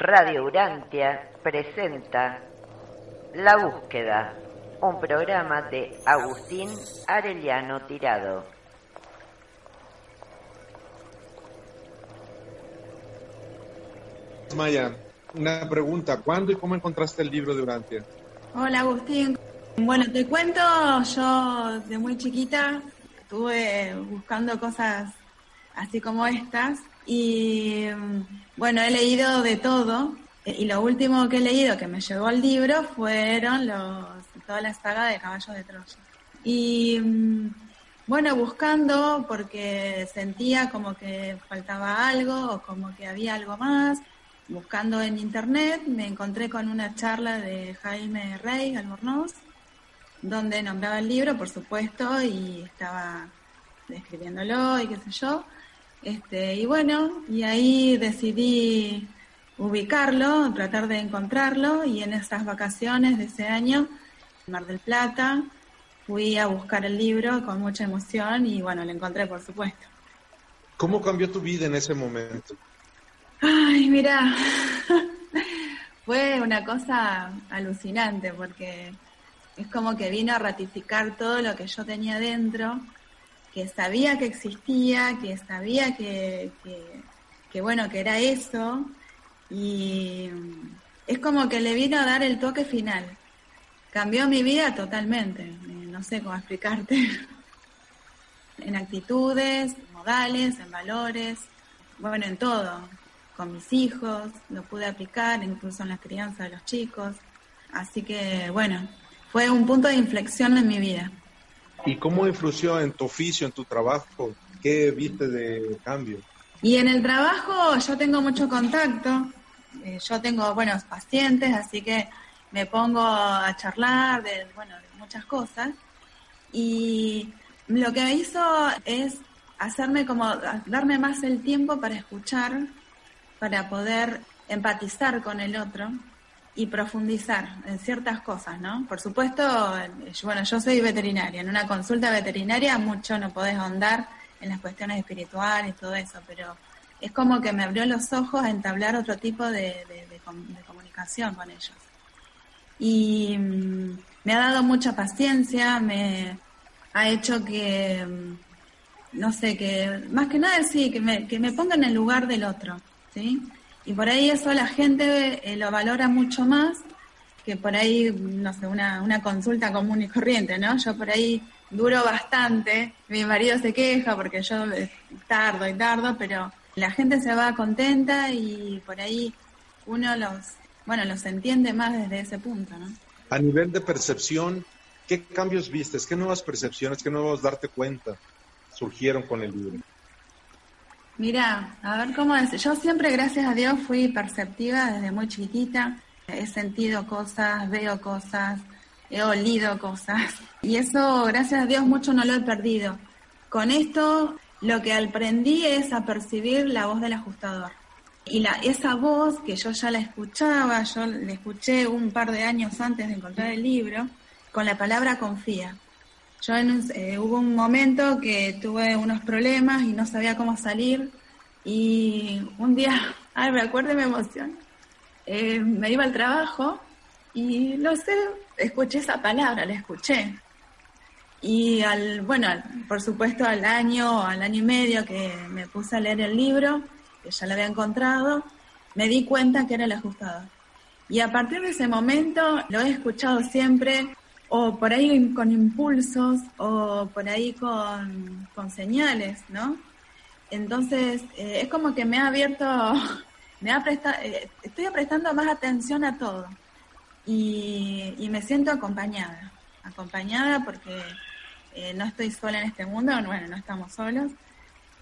Radio Urantia presenta La Búsqueda, un programa de Agustín Arellano Tirado. Maya, una pregunta. ¿Cuándo y cómo encontraste el libro de Urantia? Hola Agustín. Bueno, te cuento, yo de muy chiquita estuve buscando cosas así como estas y bueno, he leído de todo y lo último que he leído que me llegó al libro fueron los, toda la saga de Caballos de Troya. Y bueno, buscando porque sentía como que faltaba algo o como que había algo más. Buscando en internet me encontré con una charla de Jaime Rey Albornoz, donde nombraba el libro, por supuesto, y estaba describiéndolo y qué sé yo. Este, y bueno, y ahí decidí ubicarlo, tratar de encontrarlo, y en esas vacaciones de ese año, en Mar del Plata, fui a buscar el libro con mucha emoción y bueno, lo encontré, por supuesto. ¿Cómo cambió tu vida en ese momento? Ay, mira, fue una cosa alucinante porque es como que vino a ratificar todo lo que yo tenía dentro que sabía que existía, que sabía que, que, bueno, que era eso, y es como que le vino a dar el toque final. Cambió mi vida totalmente, eh, no sé cómo explicarte, en actitudes, modales, en valores, bueno, en todo, con mis hijos, lo pude aplicar, incluso en la crianza de los chicos, así que bueno, fue un punto de inflexión en mi vida. ¿Y cómo influyó en tu oficio, en tu trabajo? ¿Qué viste de cambio? Y en el trabajo yo tengo mucho contacto, eh, yo tengo buenos pacientes, así que me pongo a charlar de, bueno, de muchas cosas. Y lo que me hizo es hacerme como, darme más el tiempo para escuchar, para poder empatizar con el otro y profundizar en ciertas cosas, ¿no? Por supuesto, bueno, yo soy veterinaria, en una consulta veterinaria mucho no podés ahondar en las cuestiones espirituales y todo eso, pero es como que me abrió los ojos a entablar otro tipo de, comunicación con ellos. Y mm, me ha dado mucha paciencia, me ha hecho que, mm, no sé, que más que nada sí, que me, que me ponga en el lugar del otro, ¿sí? Y por ahí eso la gente eh, lo valora mucho más que por ahí, no sé, una, una consulta común y corriente, ¿no? Yo por ahí duro bastante, mi marido se queja porque yo tardo y tardo, pero la gente se va contenta y por ahí uno los, bueno, los entiende más desde ese punto, ¿no? A nivel de percepción, ¿qué cambios vistes? ¿Qué nuevas percepciones, qué nuevos darte cuenta surgieron con el libro? Mira, a ver cómo es. Yo siempre, gracias a Dios, fui perceptiva desde muy chiquitita. He sentido cosas, veo cosas, he olido cosas. Y eso, gracias a Dios, mucho no lo he perdido. Con esto, lo que aprendí es a percibir la voz del ajustador. Y la, esa voz que yo ya la escuchaba, yo la escuché un par de años antes de encontrar el libro, con la palabra confía. Yo eh, hubo un momento que tuve unos problemas y no sabía cómo salir y un día, ay, me acuerdo y me emociono, eh, me iba al trabajo y no sé, escuché esa palabra, la escuché. Y al, bueno, por supuesto al año, al año y medio que me puse a leer el libro, que ya lo había encontrado, me di cuenta que era el ajustador. Y a partir de ese momento lo he escuchado siempre o por ahí con impulsos o por ahí con, señales, ¿no? Entonces, eh, es como que me ha abierto, me ha prestado, eh, estoy prestando más atención a todo y, me siento acompañada, acompañada porque eh, no estoy sola en este mundo, bueno, no estamos solos,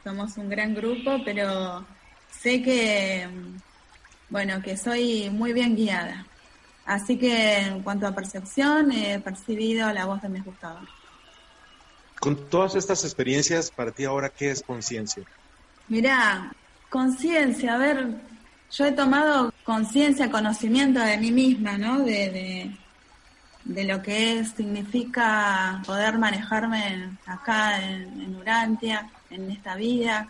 somos un gran grupo, pero sé que, bueno, que soy muy bien guiada. Así que en cuanto a percepción, he percibido la voz de mi gustado. Con todas estas experiencias, para ti ahora, ¿qué es conciencia? Mirá, conciencia, a ver, yo he tomado conciencia, conocimiento de mí misma, ¿no? De, de, lo que es, significa poder manejarme acá en, en Urantia, en esta vida,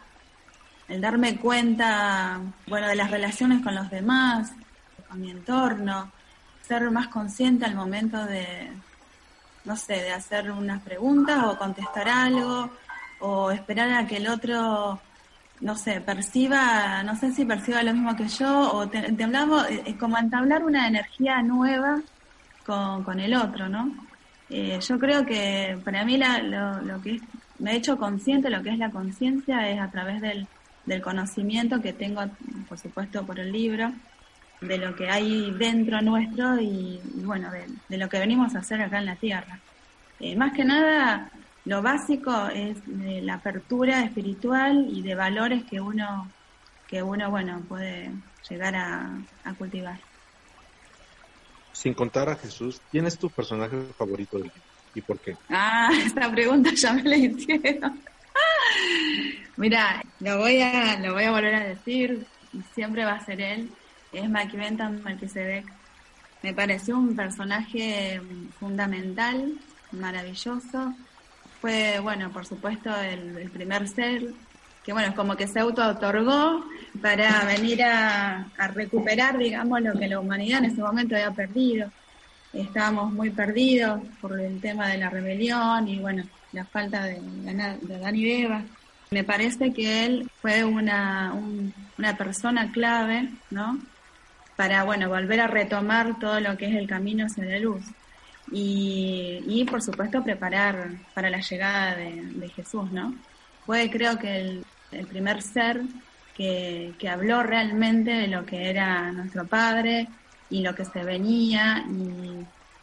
el darme cuenta, bueno, de las relaciones con los demás, con mi entorno, ser más consciente al momento de, no sé, de hacer unas preguntas o contestar algo o esperar a que el otro, no sé, perciba, no sé si perciba lo mismo que yo o te, hablamos, es eh, como entablar una energía nueva con, con el otro, ¿no? Eh, yo creo que para mí la, lo, que me he hecho consciente, lo que es la conciencia es a través del, del conocimiento que tengo, por supuesto, por el libro, de lo que hay dentro nuestro y, bueno, de, lo que venimos a hacer acá en la Tierra. Eh, más que nada, lo básico es la apertura espiritual y de valores que uno, que uno bueno, puede llegar a, cultivar. Sin contar a Jesús, ¿quién es tu personaje favorito del y por qué? Ah, esta pregunta ya me la hicieron. Mira, lo voy a, lo voy a volver a decir, siempre va a ser él es Bentham Melchizedek. Me pareció un personaje fundamental, maravilloso. Fue, bueno, por supuesto, el, primer ser que, bueno, como que se auto-otorgó para venir a, recuperar, digamos, lo que la humanidad en ese momento había perdido. Estábamos muy perdidos por el tema de la rebelión y, bueno, la falta de, de Adán y Eva. Me parece que él fue una, una persona clave, ¿no? Para, bueno, volver a retomar todo lo que es el camino hacia la luz. Y, por supuesto, preparar para la llegada de, Jesús, ¿no? Fue, creo que, el, primer ser que, que, habló realmente de lo que era nuestro Padre y lo que se venía.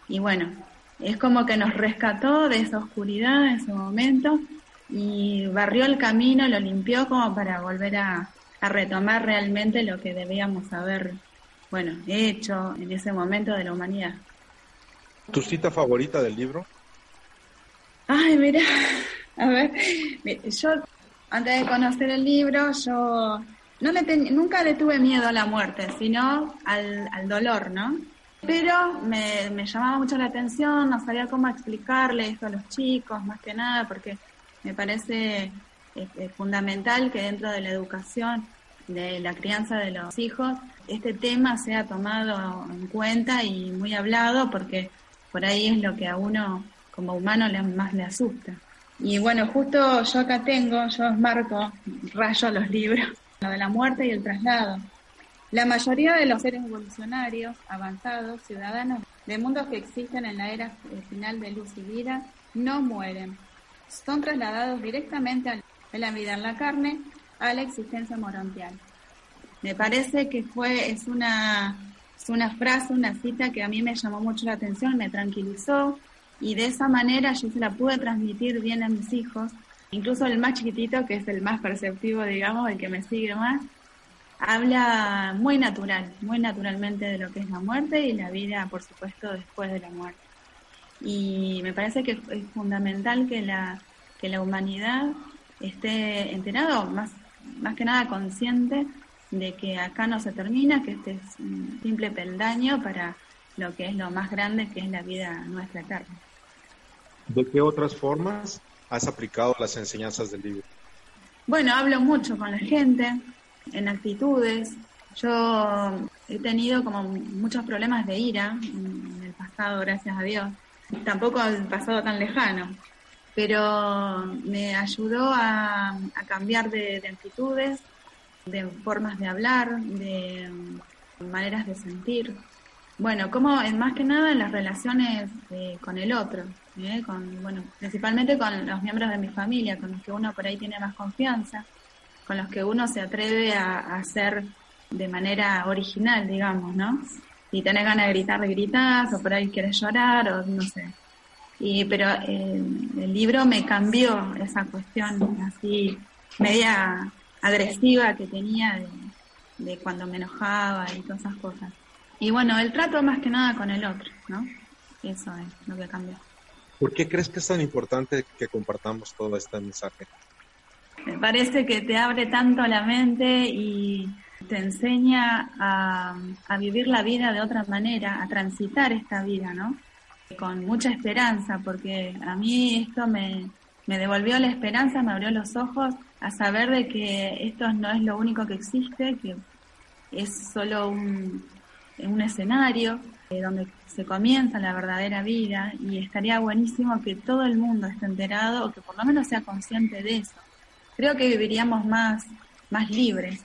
Y, bueno, es como que nos rescató de esa oscuridad en ese momento y barrió el camino, lo limpió como para volver a, a retomar realmente lo que debíamos haber bueno, hecho en ese momento de la humanidad. ¿Tu cita favorita del libro? Ay, mira, a ver, yo antes de conocer el libro, yo no le nunca le tuve miedo a la muerte, sino al, al dolor, ¿no? Pero me, me, llamaba mucho la atención, no sabía cómo explicarle esto a los chicos, más que nada, porque me parece eh, fundamental que dentro de la educación de la crianza de los hijos, este tema sea tomado en cuenta y muy hablado porque por ahí es lo que a uno como humano le, más le asusta. Y bueno, justo yo acá tengo, yo os marco, rayo los libros, lo de la muerte y el traslado. La mayoría de los seres evolucionarios, avanzados, ciudadanos de mundos que existen en la era final de luz y vida, no mueren. Son trasladados directamente a la vida en la carne a la existencia morontial. Me parece que fue, es una, es una frase, una cita que a mí me llamó mucho la atención, me tranquilizó y de esa manera yo se la pude transmitir bien a mis hijos, incluso el más chiquitito, que es el más perceptivo, digamos, el que me sigue más, habla muy natural, muy naturalmente de lo que es la muerte y la vida, por supuesto, después de la muerte. Y me parece que es fundamental que la, que la humanidad esté enterado, más más que nada consciente de que acá no se termina, que este es un simple peldaño para lo que es lo más grande, que es la vida nuestra eterna. ¿De qué otras formas has aplicado las enseñanzas del libro? Bueno, hablo mucho con la gente, en actitudes. Yo he tenido como muchos problemas de ira en el pasado, gracias a Dios. Tampoco el pasado tan lejano pero me ayudó a, cambiar de, actitudes, de formas de hablar, de maneras de sentir. Bueno, como más que nada en las relaciones eh, con el otro, ¿eh? con, bueno, principalmente con los miembros de mi familia, con los que uno por ahí tiene más confianza, con los que uno se atreve a, hacer de manera original, digamos, ¿no? Si tenés ganas de gritar, gritas, o por ahí quieres llorar, o no sé, Y, pero el libro me cambió esa cuestión así media agresiva que tenía de, cuando me enojaba y todas esas cosas. Y bueno, el trato más que nada con el otro, ¿no? Eso es lo que cambió. ¿Por qué crees que es tan importante que compartamos todo este mensaje? Me parece que te abre tanto la mente y te enseña a, a, vivir la vida de otra manera, a transitar esta vida, ¿no? Con mucha esperanza, porque a mí esto me, me devolvió la esperanza, me abrió los ojos a saber de que esto no es lo único que existe, que es solo un, un escenario eh, donde se comienza la verdadera vida y estaría buenísimo que todo el mundo esté enterado o que por lo menos sea consciente de eso. Creo que viviríamos más, más libres.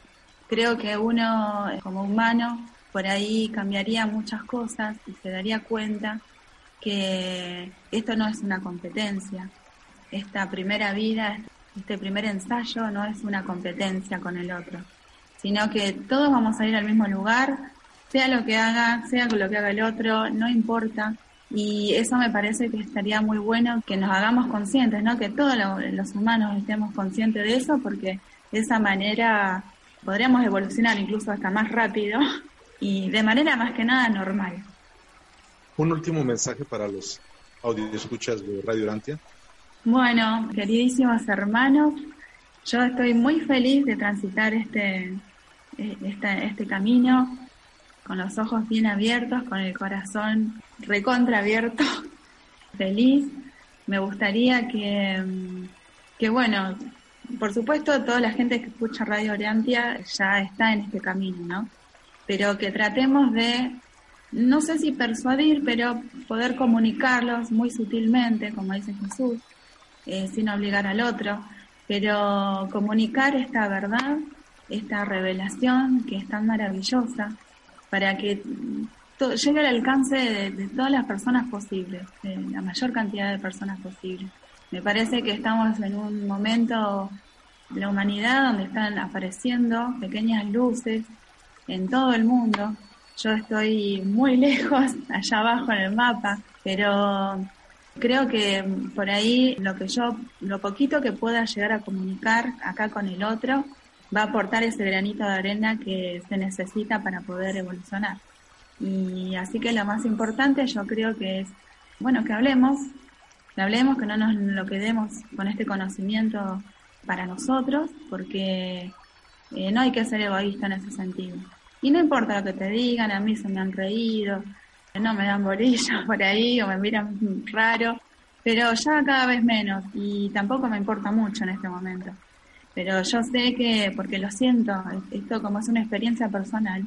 Creo que uno como humano por ahí cambiaría muchas cosas y se daría cuenta que esto no es una competencia. Esta primera vida, este primer ensayo no es una competencia con el otro, sino que todos vamos a ir al mismo lugar, sea lo que haga, sea lo que haga el otro, no importa. Y eso me parece que estaría muy bueno que nos hagamos conscientes, ¿no? Que todos los humanos estemos conscientes de eso, porque de esa manera podríamos evolucionar incluso hasta más rápido y de manera más que nada normal. Un último mensaje para los escuchas de Radio Urantia. Bueno, queridísimos hermanos, yo estoy muy feliz de transitar este, este, este camino con los ojos bien abiertos, con el corazón recontra abierto, feliz. Me gustaría que, que, bueno, por supuesto toda la gente que escucha Radio Oriantia ya está en este camino, ¿no? Pero que tratemos de, no sé si persuadir, pero poder comunicarlos muy sutilmente, como dice Jesús, eh, sin obligar al otro, pero comunicar esta verdad, esta revelación que es tan maravillosa, para que llegue al alcance de, todas las personas posibles, de la mayor cantidad de personas posible. Me parece que estamos en un momento de la humanidad donde están apareciendo pequeñas luces en todo el mundo. Yo estoy muy lejos, allá abajo en el mapa, pero Creo que por ahí lo que yo, lo poquito que pueda llegar a comunicar acá con el otro, va a aportar ese granito de arena que se necesita para poder evolucionar. Y así que lo más importante yo creo que es, bueno, que hablemos, que hablemos, que no nos lo quedemos con este conocimiento para nosotros, porque eh, no hay que ser egoísta en ese sentido. Y no importa lo que te digan, a mí se me han reído, no me dan bolillas por ahí o me miran raro, pero ya cada vez menos y tampoco me importa mucho en este momento. Pero yo sé que, porque lo siento, esto como es una experiencia personal,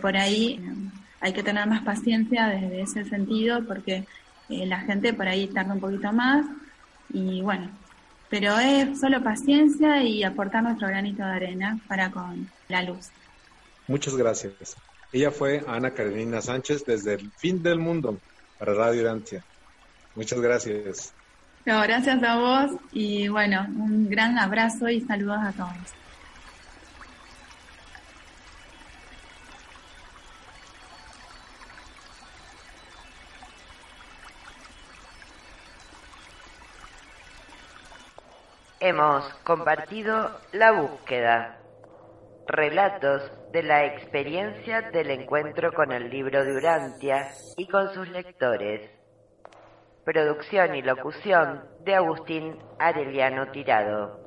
por ahí eh, hay que tener más paciencia desde ese sentido porque eh, la gente por ahí tarda un poquito más y bueno, pero es solo paciencia y aportar nuestro granito de arena para con la luz. Muchas gracias. Ella fue Ana Karenina Sánchez desde el fin del mundo para Radio Urantia. Muchas gracias. gracias a vos y bueno, un gran abrazo y saludos a todos. Hemos compartido la búsqueda Relatos de la experiencia del encuentro con el libro de Urantia y con sus lectores. Producción y locución de Agustín Areliano Tirado.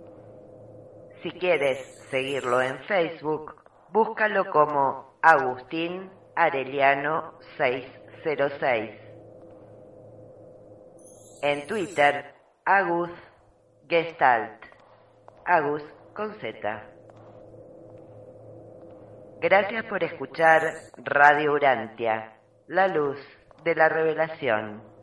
Si quieres seguirlo en Facebook, búscalo como Agustín Areliano 606. En Twitter, Agus Gestalt. Agus con Z. Gracias por escuchar Radio Urantia, la luz de la revelación.